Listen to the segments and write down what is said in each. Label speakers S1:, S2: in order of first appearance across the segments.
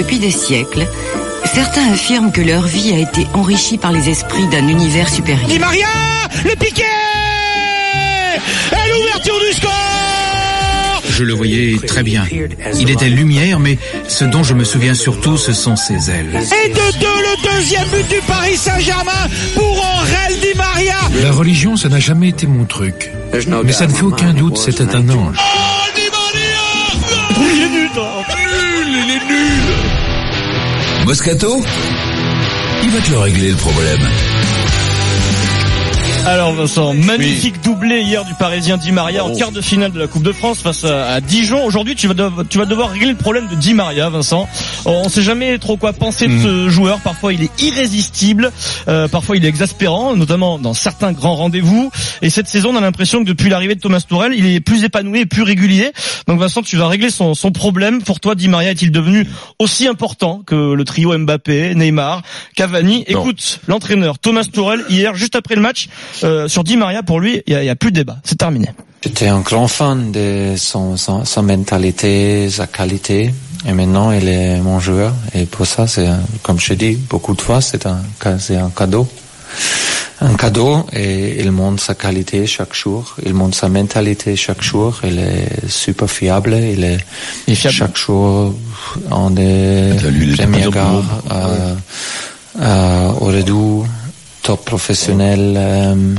S1: Depuis des siècles, certains affirment que leur vie a été enrichie par les esprits d'un univers supérieur.
S2: Di Maria, le piqué Et l'ouverture du score
S3: Je le voyais très bien. Il était lumière, mais ce dont je me souviens surtout, ce sont ses ailes.
S2: Et de deux, le deuxième but du Paris Saint-Germain pour Angel Di Maria
S3: La religion, ça n'a jamais été mon truc. Mais ça ne fait aucun doute, c'était un ange.
S2: Oh, Di Maria Il est. Nul, il est nul
S4: Moscato Il va te le régler le problème.
S5: Alors Vincent, magnifique doublé hier du Parisien Di Maria
S6: Oh.
S5: en quart de finale de la Coupe de France face à, à Dijon. Aujourd'hui, tu vas, dev- tu vas devoir régler le problème de Di Maria, Vincent. On sait jamais trop quoi penser de
S6: Hmm.
S5: ce joueur. Parfois, il est irrésistible. euh, parfois, il est exaspérant, notamment dans certains grands rendez-vous. Et cette saison, on a l'impression que depuis l'arrivée de Thomas Tourel, il est plus épanoui et plus régulier. Donc Vincent, tu vas régler son, son problème. Pour toi, Di Maria est-il devenu aussi important que le trio Mbappé, Neymar, Cavani?
S6: Non.
S5: Écoute, l'entraîneur Thomas Tourel hier, juste après le match, euh, sur Di Maria, pour lui, il y a, il y a plus de débat. C'est terminé.
S7: J'étais un grand fan de son, son, sa mentalité, sa qualité. Et maintenant, il est mon joueur. Et pour ça, c'est, un- comme je dis beaucoup de fois, c'est un, c'est un cadeau. Un cadeau et il montre sa qualité chaque jour. Il montre sa mentalité chaque jour. Il est super fiable. Il est,
S5: Il est fiable.
S7: chaque jour en des premiers gars, euh, euh, au redout, top professionnel, euh,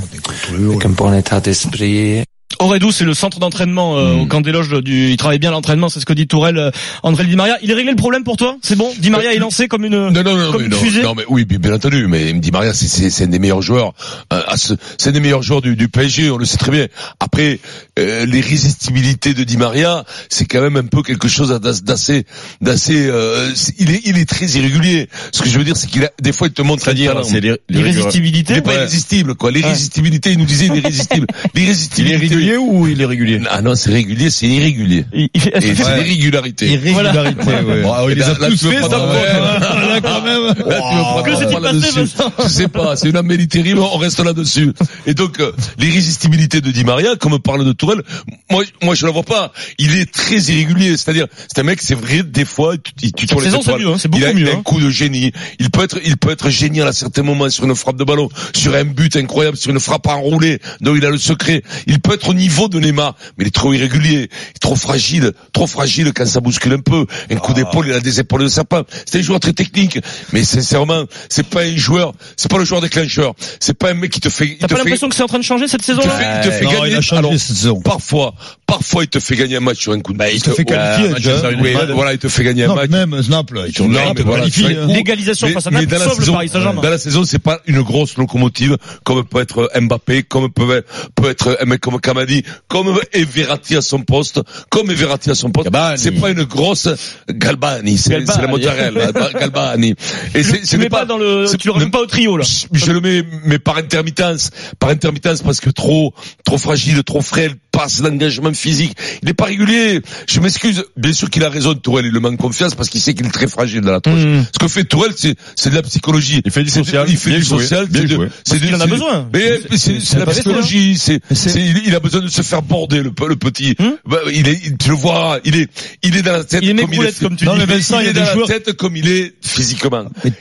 S7: avec un bon état d'esprit.
S5: Auredou, c'est le centre d'entraînement euh,
S6: Hmm.
S5: au camp des loges du. Il travaille bien l'entraînement, c'est ce que dit Tourelle. Euh, André Di Maria, il a réglé le problème pour toi? C'est bon? Di Maria est lancé comme une
S6: Non, non, non,
S5: comme
S6: mais
S5: une
S6: non,
S5: fusée?
S6: non, mais oui, bien, entendu, mais Di Maria, c'est, c'est, c'est un des meilleurs joueurs, euh, à ce- c'est un des meilleurs joueurs du, du PSG, on le sait très bien. Après, euh, l'irrésistibilité de Di Maria, c'est quand même un peu quelque chose d'as- d'assez, d'assez, euh, il est, il est très irrégulier. Ce que je veux dire, c'est qu'il a, des fois, il te montre talent. Il
S5: L'irrésistibilité.
S6: est pas irrésistible, quoi. L'irrésistibilité, il nous disait, il est irrésistible. L'irrésistibilité.
S8: Ou il est régulier?
S6: Ah non, c'est régulier, c'est irrégulier.
S5: Il-
S6: Et c'est l'irrégularité.
S8: Irrégularité, ouais. Bon, il les a tous fait, ça, là, quand même.
S5: Que
S6: la
S5: s'est-il passé,
S6: Je sais pas, c'est une amélie terrible, on reste là-dessus. Et donc, euh, l'irrésistibilité de Di Maria, comme on parle de Tourelle, moi, moi je la vois pas. Il est très irrégulier, c'est-à-dire, c'est un mec, c'est vrai, des fois, tu, tu tournes les étoiles.
S5: mieux, hein, beaucoup
S6: il a,
S5: mieux,
S6: il a
S5: hein.
S6: un coup de génie. Il peut être, il peut être génial à certains moments sur une frappe de ballon, sur un but incroyable, sur une frappe enroulée. Donc il a le secret. Il peut être au niveau de Neymar, mais il est trop irrégulier, il est trop fragile, trop fragile quand ça bouscule un peu. Un coup d'épaule, il a des épaules de serpent. C'est un joueur très technique, mais sincèrement, c'est pas un joueur, c'est pas le joueur déclencheur. C'est pas un mec qui te fait, il
S5: T'as pas l'impression que c'est en train de changer cette
S6: il te fait, il te fait
S8: Non,
S6: gagner.
S8: il a changé
S6: Alors,
S8: cette saison.
S6: parfois, parfois, il te fait gagner un match sur un coup de
S8: il te fait qualifier,
S6: Ouais,
S8: déjà.
S6: oui, voilà, il te fait gagner un
S8: Non,
S6: match.
S8: même Snap, là, il là, il te qualifie.
S5: L'égalisation face à Naples
S6: dans la
S5: sauve le
S6: saison-
S5: Paris Saint-Germain.
S6: Dans la saison, c'est pas une grosse locomotive, comme peut être Mbappé, comme peut, peut être un mec comme Kamadi, comme est Verratti à son poste, comme est Verratti à son poste. C'est pas une grosse Galbani, c'est la mozzarella, Galbani. Et
S5: Tu
S6: n'est
S5: mets pas dans le, tu le rajoutes pas au trio là.
S6: je le mets, mais par intermittence, par intermittence parce que trop, trop fragile, trop frêle, passe l'engagement physique. Il n'est pas régulier. Je m'excuse. Bien sûr qu'il a raison, Tourelle. Il le manque confiance parce qu'il sait qu'il est très fragile dans la tronche.
S5: Mmh.
S6: Ce que fait Tourelle, c'est, c'est de la psychologie.
S8: Il fait du
S6: de-
S8: social.
S6: Il fait du social. C'est de- de-
S5: qu'il en a
S6: de-
S5: besoin.
S6: Mais c'est, c'est la
S5: pas bête,
S6: psychologie. C'est, il, il a besoin de se faire border, le, le petit.
S5: Hum
S6: Bah, il est, il- tu le vois, il est, il est dans la tête
S5: Il est
S6: comme il est.
S5: comme tu
S8: Non,
S5: dis.
S8: mais Vincent,
S6: il est dans la tête comme il est physiquement. Et-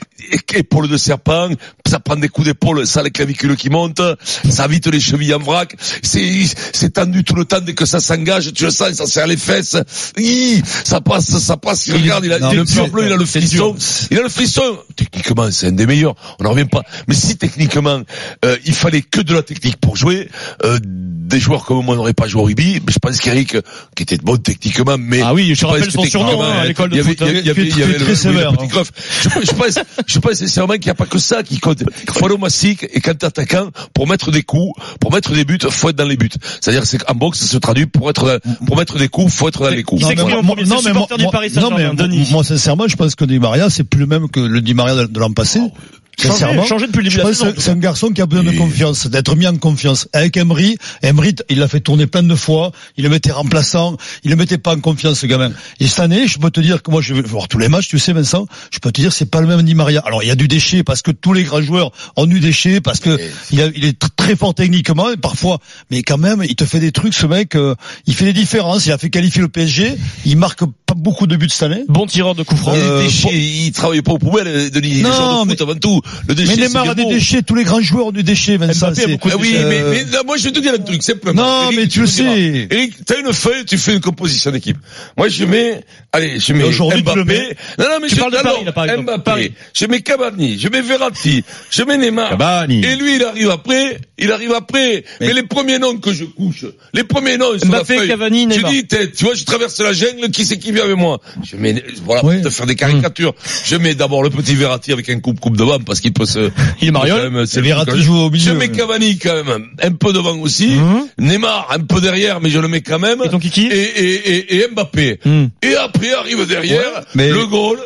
S6: Épaule de serpent, ça prend des coups d'épaule, ça les clavicules qui montent, ça vite les chevilles en vrac, c'est c'est tendu tout le temps dès que ça s'engage, tu le sens, ça serre les fesses, Hi, ça passe, ça passe, il regarde, il a
S8: non,
S6: il a le pur bleu, il a le frisson, il a le frisson. Techniquement, c'est un des meilleurs, on n'en revient pas. Mais si techniquement, euh, il fallait que de la technique pour jouer, euh, des joueurs comme moi n'auraient pas joué au rugby, je pense qu'Eric, qui était bon techniquement, mais
S5: Ah oui, je
S6: pense
S5: rappelle son surnom
S6: techniquement,
S5: hein, à l'école de
S6: avait-
S5: foot.
S6: il y avait- il y avait- il y avait
S8: Très
S6: le-
S8: sévère,
S6: le
S8: hein.
S6: Je, je pense, je pense sincèrement qu'il n'y a pas que ça qui compte. Il faut aller au massique et quand t'es attaquant, pour mettre des coups, pour mettre des buts, faut être dans les buts. C'est-à-dire, c'est qu'en boxe, ça se traduit pour être, pour mettre des coups, faut être dans les coups.
S5: En le du Paris
S8: non, mais moi, sincèrement, je pense que Di Maria, c'est plus le même que le Di Maria de, de l'an passé.
S5: Changé, changé depuis le début
S2: je
S5: de la
S2: C'est un garçon qui a besoin de confiance, d'être mis en confiance. Avec Emery, Emery, il l'a fait tourner plein de fois, il le mettait remplaçant, il le mettait pas en confiance, ce gamin. Et cette année, je peux te dire que moi, je vais voir tous les matchs, tu sais, Vincent, je peux te dire, c'est pas le même Di Maria. Alors, il y a du déchet parce que tous les grands joueurs ont du déchet, parce que il, a- il est tr- très fort techniquement, et parfois, mais quand même, il te fait des trucs, ce mec, euh, il fait des différences, il a fait qualifier le PSG, il marque pas beaucoup de buts cette année.
S5: Bon tireur de coup franc.
S6: Il
S2: Euh,
S6: est déchet, il travaille pas aux poubelles, Denis. Il est
S2: Non,
S6: joueur de
S2: mais-
S6: foot avant tout. Le déchet,
S2: Mais Neymar a des déchets, tous les grands joueurs ont du déchet, Vincent.
S5: Mbappé a
S2: c'est-
S5: beaucoup de
S6: Ah oui, mais, mais là, moi je vais te dire un truc simplement.
S2: Non,
S6: Eric,
S2: mais tu le sais.
S6: Eric, t'as une feuille, tu fais une composition d'équipe. Moi je mets, allez, je mets
S2: tu le
S6: Mbappé.
S2: mets.
S6: Non, non, mais
S5: Tu
S6: je
S5: parles de Paris, là, par exemple.
S6: Mbappé.
S5: Paris.
S6: Je mets Cavani, je mets Verratti, je mets Neymar.
S8: Cavani.
S6: Et lui, il arrive après, il arrive après. Mais, les premiers noms que je couche, les premiers noms sur
S5: Mbappé,
S6: la feuille.
S5: Cavani,
S6: je
S5: Neymar.
S6: dis, tête, tu vois, je traverse la jungle, qui c'est qui vient avec moi? Je mets, voilà, pour te faire des caricatures. Je mets d'abord le petit Verratti avec un coupe-coupe devant parce qu'il peut se,
S5: Il est
S6: même, c'est
S2: Verratti
S6: je-
S2: joue au milieu,
S6: Je mets. Cavani quand même un peu devant aussi.
S5: Mhm.
S6: Neymar un peu derrière, mais je le mets quand même.
S5: Et ton kiki
S6: et, et, et, et Mbappé.
S5: Hmm.
S6: Et après arrive derrière
S2: Ouais, mais-
S6: le goal.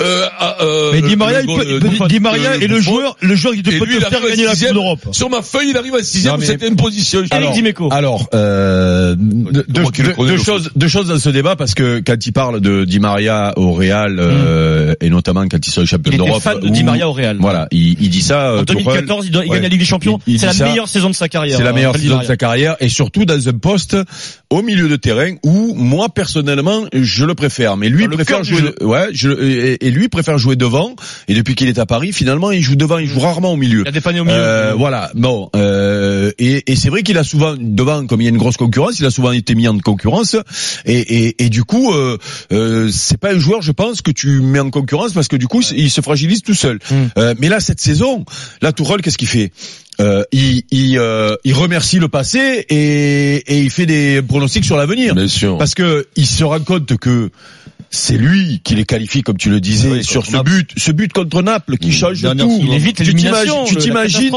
S6: Euh, à, euh,
S2: Mais Di
S6: le
S2: Maria, il
S6: goal
S2: peut,
S6: de
S2: il peut-
S6: Buffon,
S2: Di Maria
S6: de
S2: est le
S6: Buffon.
S2: joueur, le joueur qui te peut
S6: lui,
S2: te faire gagner la Coupe d'Europe.
S6: Sur ma feuille, il arrive à sixième. C'était une position.
S5: Eric Dimeco.
S8: Alors, euh, deux,
S6: le
S8: deux- deux
S6: le
S8: choses, deux choses dans ce débat parce que quand il parle de Di Maria au Real euh, et notamment quand il sera champion d'Europe,
S5: fan de Di Maria au Real.
S8: Voilà, il, il dit ça. euh,
S5: En
S8: Tuchel.
S5: 2014, il, doit- il
S8: Ouais.
S5: gagne la Ligue des Champions. C'est la
S8: ça.
S5: meilleure saison de sa carrière.
S8: C'est la meilleure
S5: Di
S8: saison de sa carrière et surtout dans un poste au milieu de terrain où moi personnellement je le préfère. Mais lui
S5: le
S8: préfère ouais, je, et, lui préfère jouer devant. Et depuis qu'il est à Paris, finalement, il joue devant, il joue rarement au milieu.
S5: Il a dépanné au milieu.
S8: Euh, voilà, bon, euh, et, et c'est vrai qu'il a souvent devant, comme il y a une grosse concurrence, il a souvent été mis en concurrence, et, et, et du coup, euh, euh, c'est pas un joueur, je pense, que tu mets en concurrence parce que du coup, il se fragilise tout seul. Euh, mais là, cette saison, là, Tourelle, qu'est-ce qu'il fait? Euh, il, il, euh, il remercie le passé et, et il fait des pronostics sur l'avenir.
S6: Bien sûr.
S8: Parce que il se rend compte que c'est lui qui les qualifie, comme tu le disais,
S2: Oui,
S8: sur ce
S2: Naples.
S8: but, ce but contre Naples qui change
S2: dernière
S8: tout.
S5: Il évite
S8: Tu
S5: l'élimination,
S8: t'imagines-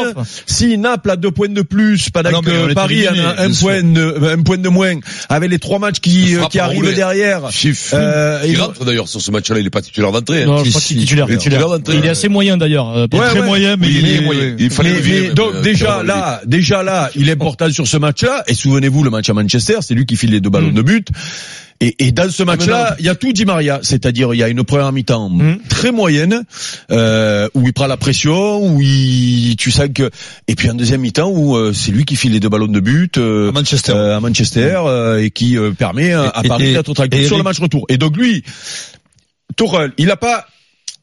S8: si Naples a deux points de plus pendant
S2: Ah
S8: que Paris a un, point de, un point de moins, avec les trois matchs qui,
S6: Frappe
S8: qui arrivent derrière.
S6: Chiffre.
S8: Euh,
S6: il
S8: et-
S6: rentre d'ailleurs sur ce match-là, il est pas titulaire d'entrée. hein.
S5: Non, je crois qu'il est titulaire.
S6: il est
S5: titulaire.
S6: titulaire d'entrée.
S5: Il est assez moyen d'ailleurs. euh,
S8: Ouais,
S2: Très
S8: ouais.
S2: moyen, mais
S6: Oui,
S2: il est,
S6: moyen. Il fallait le virer,
S8: donc
S6: euh,
S8: déjà
S6: Cavani.
S8: là, déjà là, il est important sur ce match-là. Et souvenez-vous le match à Manchester, c'est lui qui file les deux ballons
S5: Mm.
S8: de but. Et, et dans ce match-là, il y a tout Di Maria, c'est-à-dire il y a une première mi-temps
S5: Mm.
S8: très moyenne euh, où il prend la pression, où il, tu sens que, et puis en deuxième mi-temps où euh, c'est lui qui file les deux ballons de but euh,
S2: À Manchester.
S8: euh, à Manchester euh, et qui euh, permet à, Paris d'être tranquille sur le match retour. Et donc lui, Tourelle, il a pas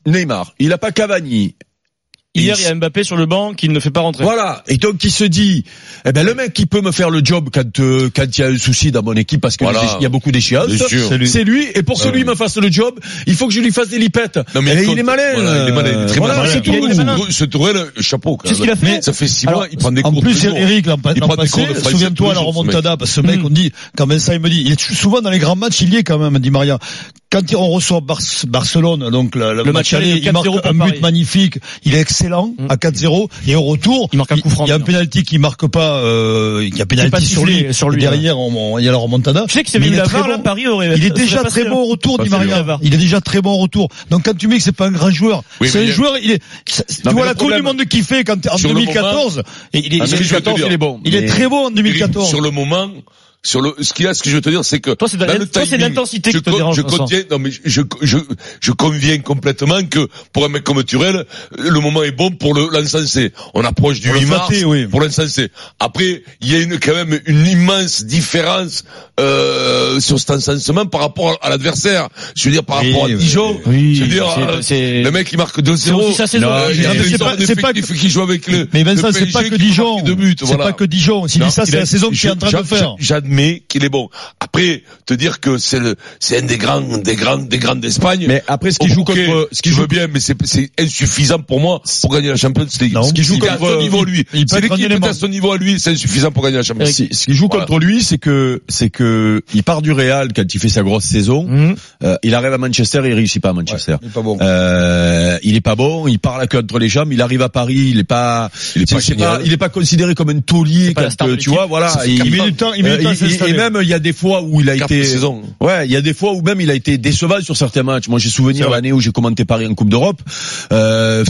S8: Neymar, il a pas Cavani,
S5: Hier, il y a Mbappé sur le banc qui ne fait pas rentrer.
S8: voilà. Et donc il se dit, eh ben le mec qui peut me faire le job quand euh, quand il y a un souci dans mon équipe parce qu'il
S6: Voilà.
S8: y a beaucoup d'échéances, c'est lui. C'est lui. Et pour que
S6: Ouais,
S8: lui me fasse le job, il faut que je lui fasse des lipettes.
S6: Non, mais
S8: Eh,
S6: il
S8: il, est malin.
S6: Voilà, il est malin, il est très
S8: Voilà,
S6: malin.
S8: c'est
S5: Il est
S8: tout.
S5: malin.
S6: Ce Tourelle, chapeau. quand
S5: Qu'est-ce
S6: même.
S5: qu'il a fait
S6: Ça fait six
S2: Alors,
S6: mois, il prend des
S2: En
S6: cours
S2: plus,
S6: tous les jours.
S2: Eric, l'an
S6: Il
S2: l'an
S6: prend des cours
S2: passé,
S6: de
S2: souviens-toi la
S6: ce
S2: remontada, parce que ce mec, on dit, quand Vincent il me dit, il est souvent dans les grands matchs, il y est quand même, dit Maria. Quand on reçoit Bar- Barcelone, donc le, le
S5: Le
S2: match
S5: match aller
S2: il marque
S5: 4-0 pour
S2: un but magnifique, il est excellent
S5: Mm.
S2: à 4-0, et au retour,
S5: Il marque un coup franc.
S2: il y a un penalty qui marque pas, euh, il y a penalty sur lui,
S5: sur lui,
S2: et derrière, on- il y a la remontada.
S5: Tu sais que c'est
S2: il très
S5: VAR, là,
S2: bon.
S5: Paris aurait.
S2: Il est déjà très
S5: passé,
S2: bon au retour, Maria.
S5: la VAR.
S2: Il est déjà très bon au retour. Donc quand tu mets que c'est pas un grand joueur,
S6: Oui,
S2: c'est un joueur, il est, c'est- tu vois la Coupe du Monde qu'il fait quand, en
S6: Sur le
S2: 2014, et il est,
S8: En
S6: ce que je veux te
S8: 2014,
S6: dire.
S8: il est bon.
S2: il est
S8: Mais-
S2: très bon en 2014.
S6: Sur le moment, sur le, ce qu'il y a, ce que je veux te dire, c'est que
S5: Toi, c'est de- c'est l'intensité
S6: je
S5: qui
S6: con-
S5: dérange,
S6: Je contiens, non mais je, je, je conviens complètement que pour un mec comme Turel, le moment est bon pour le l'encenser. On approche du
S2: Pour le
S6: 8 mars
S2: oui.
S6: pour l'encenser. Après, il y a une quand même une immense différence euh, sur cet encensement par rapport à l'adversaire. Je veux dire par
S2: Oui,
S6: rapport à Dijon.
S5: Oui,
S6: je veux dire,
S5: c'est-
S6: euh,
S5: c'est-
S6: le mec il marque
S5: C'est
S6: 2-0.
S5: aussi sa saison.
S6: Euh,
S2: c'est pas- c'est
S6: qui jouent avec le.
S2: Mais Vincent, c'est pas que
S6: qui
S2: Dijon. C'est pas que Dijon. Dit ça, c'est la saison qu'il est en train de faire.
S6: J'admets qu'il est bon. Après, te dire que c'est le, c'est un des grands, des grands, des grands d'Espagne.
S8: Mais après, ce qui joue contre, ce qui joue
S6: bien, mais c'est, c'est insuffisant pour moi pour gagner la Champions League.
S2: Non,
S6: ce qui joue contre son niveau lui.
S2: il
S6: C'est l'équipe à son niveau à lui, c'est insuffisant pour gagner la Champions League.
S8: Ce qui joue
S6: Voilà.
S8: contre lui, c'est que c'est que il part du Real quand il fait sa grosse saison.
S5: Mhm.
S8: Euh, il arrive à Manchester, et il réussit pas à Manchester.
S2: Il est pas bon.
S8: Euh, il est pas bon, il part la queue entre les jambes, il arrive à Paris, il est pas,
S6: Il est pas génial.
S8: il est pas considéré comme un taulier
S5: pas
S8: quand, euh, tu vois, voilà. Il,
S2: met du temps, il met du temps
S8: et même il y a des fois où il a
S6: Quatre
S8: été,
S6: saisons.
S8: ouais, il y a des fois où même il a été décevant sur certains matchs. Moi, j'ai souvenir l'année où j'ai commenté Paris en Coupe d'Europe. Euh,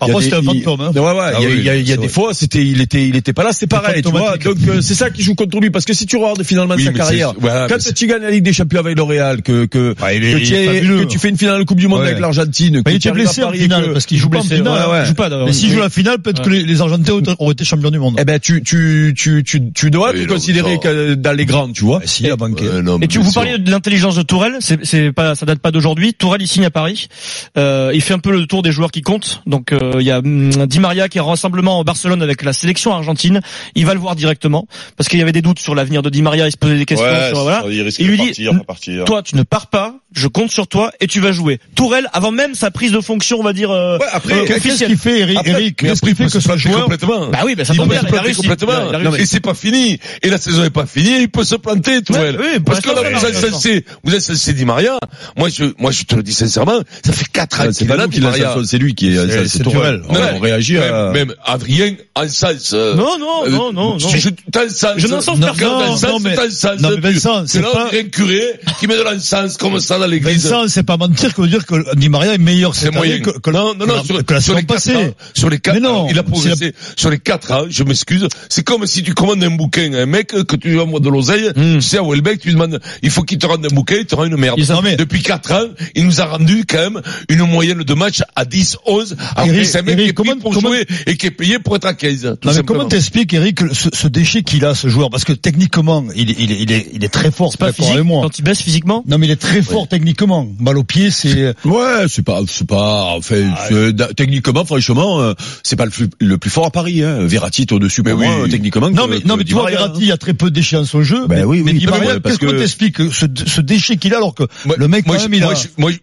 S2: Par
S8: il y a
S2: contre,
S8: des-
S2: c'était un fantôme, hein.
S8: Ouais, ouais,
S2: Ah
S8: il y a,
S2: oui,
S8: il y a- il y a
S2: c'est
S8: des fois, c'était, il était, il était pas là, c'était pareil, tu vois. Donc, euh, c'est ça qui joue contre lui, parce que si tu regardes finalement
S6: Oui,
S8: sa carrière,
S6: c'est- voilà,
S8: quand
S6: c'est-
S8: tu gagnes la Ligue des Champions avec L'Oréal, que, que,
S2: il
S8: que,
S2: est-
S8: tu
S2: il est
S8: es-
S2: fabuleux.
S8: que tu fais une finale de Coupe du Monde
S2: Ouais.
S8: avec l'Argentine,
S2: Mais
S8: que
S2: il
S8: tu
S2: était blessé en
S8: et
S2: finale
S8: que-
S2: parce qu'il joue pas en finale.
S5: ouais,
S8: ouais.
S5: il joue pas d'ailleurs.
S2: Mais s'il joue la finale, peut-être que les, Argentins auraient- été champions du monde.
S8: eh ben, tu, tu, tu, tu, tu dois te considérer dans les grands, tu vois.
S2: Ah, si, à banquet.
S6: Euh,
S5: Et tu vous parliez de l'intelligence de Tourelle, c'est c'est pas ça date pas d'aujourd'hui. Tourelle il signe à Paris, euh, il fait un peu le tour des joueurs qui comptent. Donc euh, il y a hum, Di Maria qui est en rassemblement en Barcelone avec la sélection argentine. Il va le voir directement parce qu'il y avait des doutes sur l'avenir de Di Maria. Il se posait des questions. sur, voilà.
S9: il
S5: lui dit,
S9: partir, pas partir.
S5: Toi tu ne pars pas, je compte sur toi et tu vas jouer. Tourelle avant même sa prise de fonction, on va dire. euh,
S8: Ouais, après,
S5: euh,
S2: Qu'est-ce qu'il fait, Eric,
S6: Après,
S2: Eric Qu'est-ce qu'il fait que ce
S6: planter
S2: joueur
S6: complètement.
S5: Bah oui, bah ça tombe bien, il a réussi.
S6: complètement.
S5: Il a- il a
S6: Non, mais-
S5: réussi.
S6: et c'est pas fini. Et la saison est pas finie. Il peut se planter, tout
S5: Ouais,
S6: elle.
S5: oui, pour
S6: Parce que là, vous êtes censé, vous êtes censé Di Maria. Moi, je, moi, je te le dis sincèrement, ça fait quatre ans
S8: C'est
S6: qu'il est là,
S8: c'est lui qui est, On, on réagit à...
S6: Même, Adrien, en sens. euh,
S5: Non non
S6: euh,
S5: non non non.
S6: Je, sens.
S5: Je n'en sens
S6: Non,
S2: Non,
S6: sens,
S2: non, mais-
S6: sens.
S2: non, mais
S6: tu-
S2: Vincent,
S6: c'est
S2: pas-
S6: un curé qui met de l'encens comme ça dans l'église.
S2: Vincent, c'est pas mentir que de dire que Di Maria est meilleur cette année que, que
S6: non, non, non, sur,
S2: que la saison
S6: les quatre
S2: passée.
S6: ans, sur les quatre
S2: non,
S6: ans, il a progressé. Sur les quatre ans, je m'excuse, c'est comme si tu commandes un bouquin à un mec, que tu lui envoies de l'oseille, tu sais, à Welbeck, tu lui demandes, il faut qu'il te rende un bouquin, il te rend une merde. Depuis quatre ans, il nous a rendu quand même une moyenne de match à 10, 11, alors
S2: Eric,
S6: que c'est un mec
S2: Eric,
S6: qui est payé
S2: comment-
S6: pour
S2: comment-
S6: jouer et qui est payé pour être à 15. tout
S2: Non, comment t'expliques, Eric, ce, ce déchet qu'il a, ce joueur? Parce que techniquement, il, est- il, est- il, est, il est très fort,
S5: C'est pas physique
S2: avec moi.
S5: quand il baisse physiquement?
S2: Non, mais il est très fort techniquement. Balle au pied, c'est...
S8: Ouais, c'est pas, c'est pas, enfin,
S2: Ah,
S8: techniquement, franchement, euh, c'est pas le plus, le plus fort à Paris, hein. Verratti est au-dessus pour moi,
S6: oui.
S8: euh, techniquement.
S2: Non,
S8: que-
S2: mais, non, mais tu vois, Verratti,
S8: hein.
S2: il y a très peu de déchets dans son jeu.
S8: Ben
S2: mais,
S8: oui,
S2: mais
S8: oui. Mais
S2: qu'est-ce que
S8: que-
S2: t'expliques ce, ce déchet qu'il a alors que le mec,
S6: moi,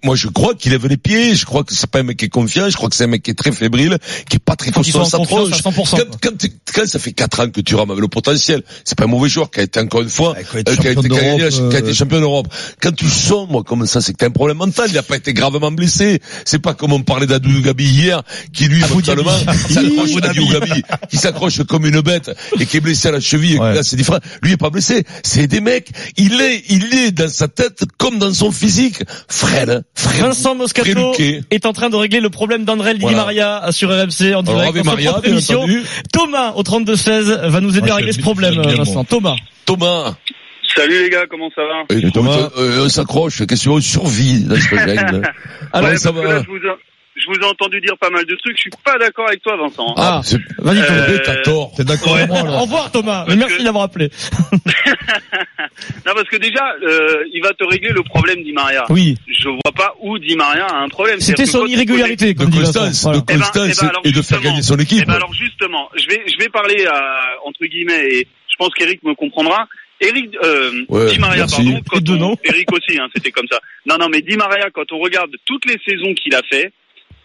S6: moi, je crois qu'il lève les pieds. Je crois que c'est pas un mec qui est confiant. Je crois que c'est un mec qui est très fébrile, qui est pas très tronche.
S5: à 100%,
S6: Quand, quand, quand ça fait quatre ans que tu rames avec le potentiel, c'est pas un mauvais joueur qui a été encore une fois,
S2: Ouais, qui a été
S6: qui a
S2: champion
S6: été, qui a gagné la-
S2: d'Europe,
S6: qui a été champion d'Europe. Quand tu sombres comme ça, c'est que t'as un problème mental. Il a pas été gravement blessé. C'est pas comme on parlait d'Adou Gabi hier, qui lui,
S2: Dhabi.
S6: mentalement, qui s'accroche comme une bête et qui est blessé à la cheville.
S2: Ouais.
S6: Là, c'est différent. Lui est pas blessé. C'est des mecs. Il est, il est dans sa tête comme dans son physique. Fred, Fred.
S5: Vincent Moscato est en train de régler le problème d'André Di
S6: Voilà.
S5: Maria sur RMC en direct
S6: Ave Maria,
S5: émission.
S6: entendu.
S5: Thomas au 32-16 va nous aider
S2: Moi,
S5: à régler ce problème, Vincent. Thomas.
S6: Thomas.
S10: Salut les gars, comment ça va?
S8: Thomas
S6: euh, on s'accroche, question on survie dans ce.
S5: Alors,
S6: Ouais, ça
S10: que
S6: va.
S10: là, je vous, ai, je vous ai entendu dire pas mal de trucs, je suis pas d'accord avec toi Vincent.
S6: Ah,
S5: Ah,
S6: c'est-
S5: vas-y, Thomas.
S10: Euh,
S6: t'as tort.
S2: T'es d'accord avec moi,
S5: Au revoir Thomas,
S10: Parce
S5: merci
S10: que-
S5: d'avoir appelé.
S10: Non parce que déjà, euh, il va te régler le problème Di Maria.
S5: Oui,
S10: Je vois pas où Di Maria a un problème.
S5: c'était son irrégularité,
S6: De
S5: comme dit
S6: constance.
S5: Voilà.
S6: de
S10: Eh ben,
S6: constance
S10: eh ben,
S6: et de faire gagner son équipe.
S10: Eh ben alors justement, je vais je vais parler à, entre guillemets et je pense qu'Eric me comprendra. Eric, euh,
S6: Ouais,
S10: Di Maria,
S6: merci.
S10: pardon, quand on-. Eric aussi, hein, c'était comme ça. Non, non, mais Di Maria, quand on regarde toutes les saisons qu'il a fait,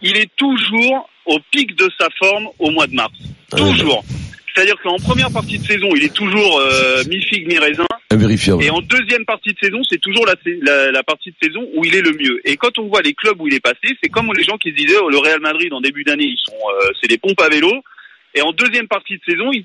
S10: il est toujours au pic de sa forme au mois de mars.
S6: Ah,
S10: Toujours. C'est-à-dire qu'en première partie de saison, il est toujours euh, mi-figue, mi-raisin.
S6: Invérifiable.
S10: Et en deuxième partie de saison, c'est toujours la, la, la partie de saison où il est le mieux. Et quand on voit les clubs où il est passé, c'est comme les gens qui se disaient oh, le Real Madrid en début d'année, ils sont, euh, c'est des pompes à vélo. Et en deuxième partie de saison, il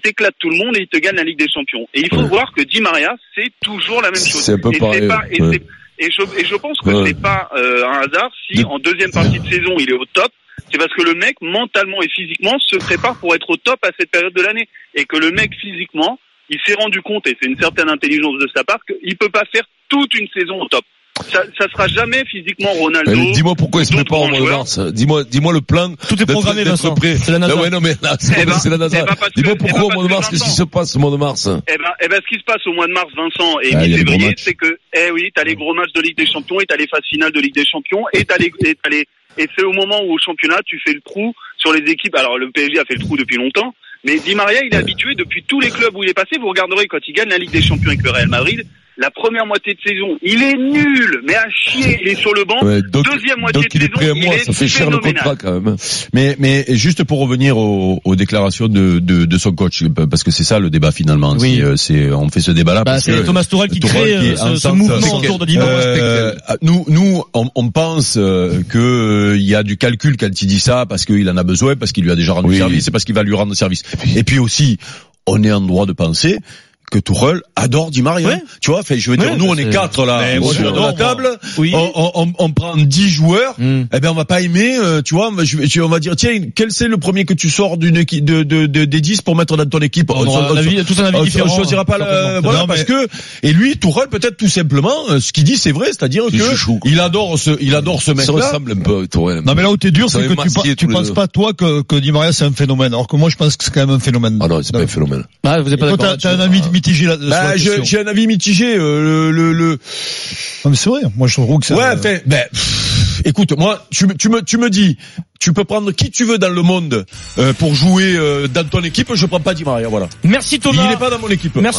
S10: t'éclate tout le monde et il te gagne la Ligue des Champions. Et il faut
S6: Ouais.
S10: voir que Di Maria, c'est toujours la même chose.
S6: C'est un peu
S10: et
S6: pareil,
S10: pas- et,
S6: ouais.
S10: Et je, et je pense que c'est pas euh, un hasard si en deuxième partie de saison il est au top. C'est parce que le mec, mentalement et physiquement, se prépare pour être au top à cette période de l'année. Et que le mec, physiquement, il s'est rendu compte, et c'est une certaine intelligence de sa part, qu'il peut pas faire toute une saison au top. Ça, ça sera jamais physiquement Ronaldo.
S6: Allez, Dis-moi pourquoi il se
S10: d'autres
S6: prépare au mois de mars. Dis-moi, dis-moi le plan.
S5: Tout est programmé,
S6: d'être
S5: Vincent.
S6: prêt.
S5: C'est la NASA.
S6: Ah ouais, non, mais là, c'est
S10: Eh ben,
S6: c'est la NASA.
S10: eh ben, parce que-
S6: Dis-moi
S10: eh ben,
S6: pourquoi au
S10: parce
S6: mois de mars, qu'est-ce qui se passe au mois de mars?
S10: Eh ben, eh ben, ce qui se passe au mois de mars, Vincent, et
S8: Ah,
S10: mi-février, c'est que, eh oui, t'as les gros matchs de Ligue des Champions et t'as les phases finales de Ligue des Champions et t'as les, et t'as les, et c'est au moment où au championnat tu fais le trou sur les équipes. Alors le PSG a fait le trou depuis longtemps, mais Di Maria il est habitué depuis tous les clubs où il est passé. Vous regarderez quand il gagne la Ligue des Champions avec le Real Madrid, la première moitié de saison, il est nul, mais à chier, il est sur le banc.
S6: Ouais, donc,
S10: Deuxième moitié
S6: donc
S10: de
S6: il est
S10: saison,
S6: prêt à
S10: il
S6: moi,
S10: est
S6: ça fait cher le contrat quand même.
S8: Mais, mais juste pour revenir aux, aux déclarations de, de, de son coach, parce que c'est ça le débat finalement.
S5: Oui.
S8: C'est, euh, C'est, on fait ce débat-là
S5: Bah, c'est Thomas Tourelle qui
S8: Tourelle
S5: crée
S8: qui
S5: euh,
S8: est
S5: ce, ce mouvement
S8: c'est
S5: autour de
S8: que-
S5: Di Maria.
S8: Euh, nous, nous, on, on pense euh, que euh, il y a du calcul quand il dit ça parce qu'il en a besoin, parce qu'il lui a déjà rendu
S6: Oui.
S8: service, et parce qu'il va lui rendre service. Et puis aussi, on est en droit de penser que Tourelle adore Di Maria.
S5: Ouais.
S8: Tu vois, fait, je veux dire,
S5: Ouais,
S8: nous
S5: bah,
S8: on est
S5: c'est-
S8: quatre là
S2: Mais j'adore,
S8: la table.
S5: Oui.
S8: On, on- on- prend 10 joueurs.
S5: Hmm.
S8: Eh ben on va pas aimer, euh, tu vois. Je, je- on va dire tiens, quel c'est le premier que tu sors d'une équipe de, de, de- des 10 pour mettre dans ton équipe?
S5: On aura
S8: on-
S5: un avis- tous un avis
S8: on-
S5: différent,
S8: On choisira pas le, voilà
S2: Non,
S8: parce
S2: mais-
S8: que et lui Tourelle peut-être tout simplement euh, ce qu'il dit c'est vrai, c'est-à-dire que
S6: chouchou,
S8: il adore ce il adore ce mec
S6: Ça
S8: là.
S6: ressemble un peu Tourelle.
S2: Non mais là où t'es dur,
S6: Ça
S2: c'est que tu, penses pas toi que, que Di Maria c'est un phénomène, alors que moi je pense que c'est quand même un phénomène.
S6: Ah non, c'est pas un phénomène.
S5: Ah, vous êtes pas d'accord
S2: mitigé là.
S8: Bah, j'ai un avis mitigé. euh, le, le, le-
S2: Non, mais c'est vrai. Moi je trouve que c'est.
S8: Ouais, ben, pff, écoute, moi, tu, me- tu me, tu me dis, tu peux prendre qui tu veux dans le monde euh, pour jouer euh, dans ton équipe. Je prends pas Di Maria, voilà.
S5: Merci Thomas.
S8: Il n'est pas dans mon équipe.
S5: Merci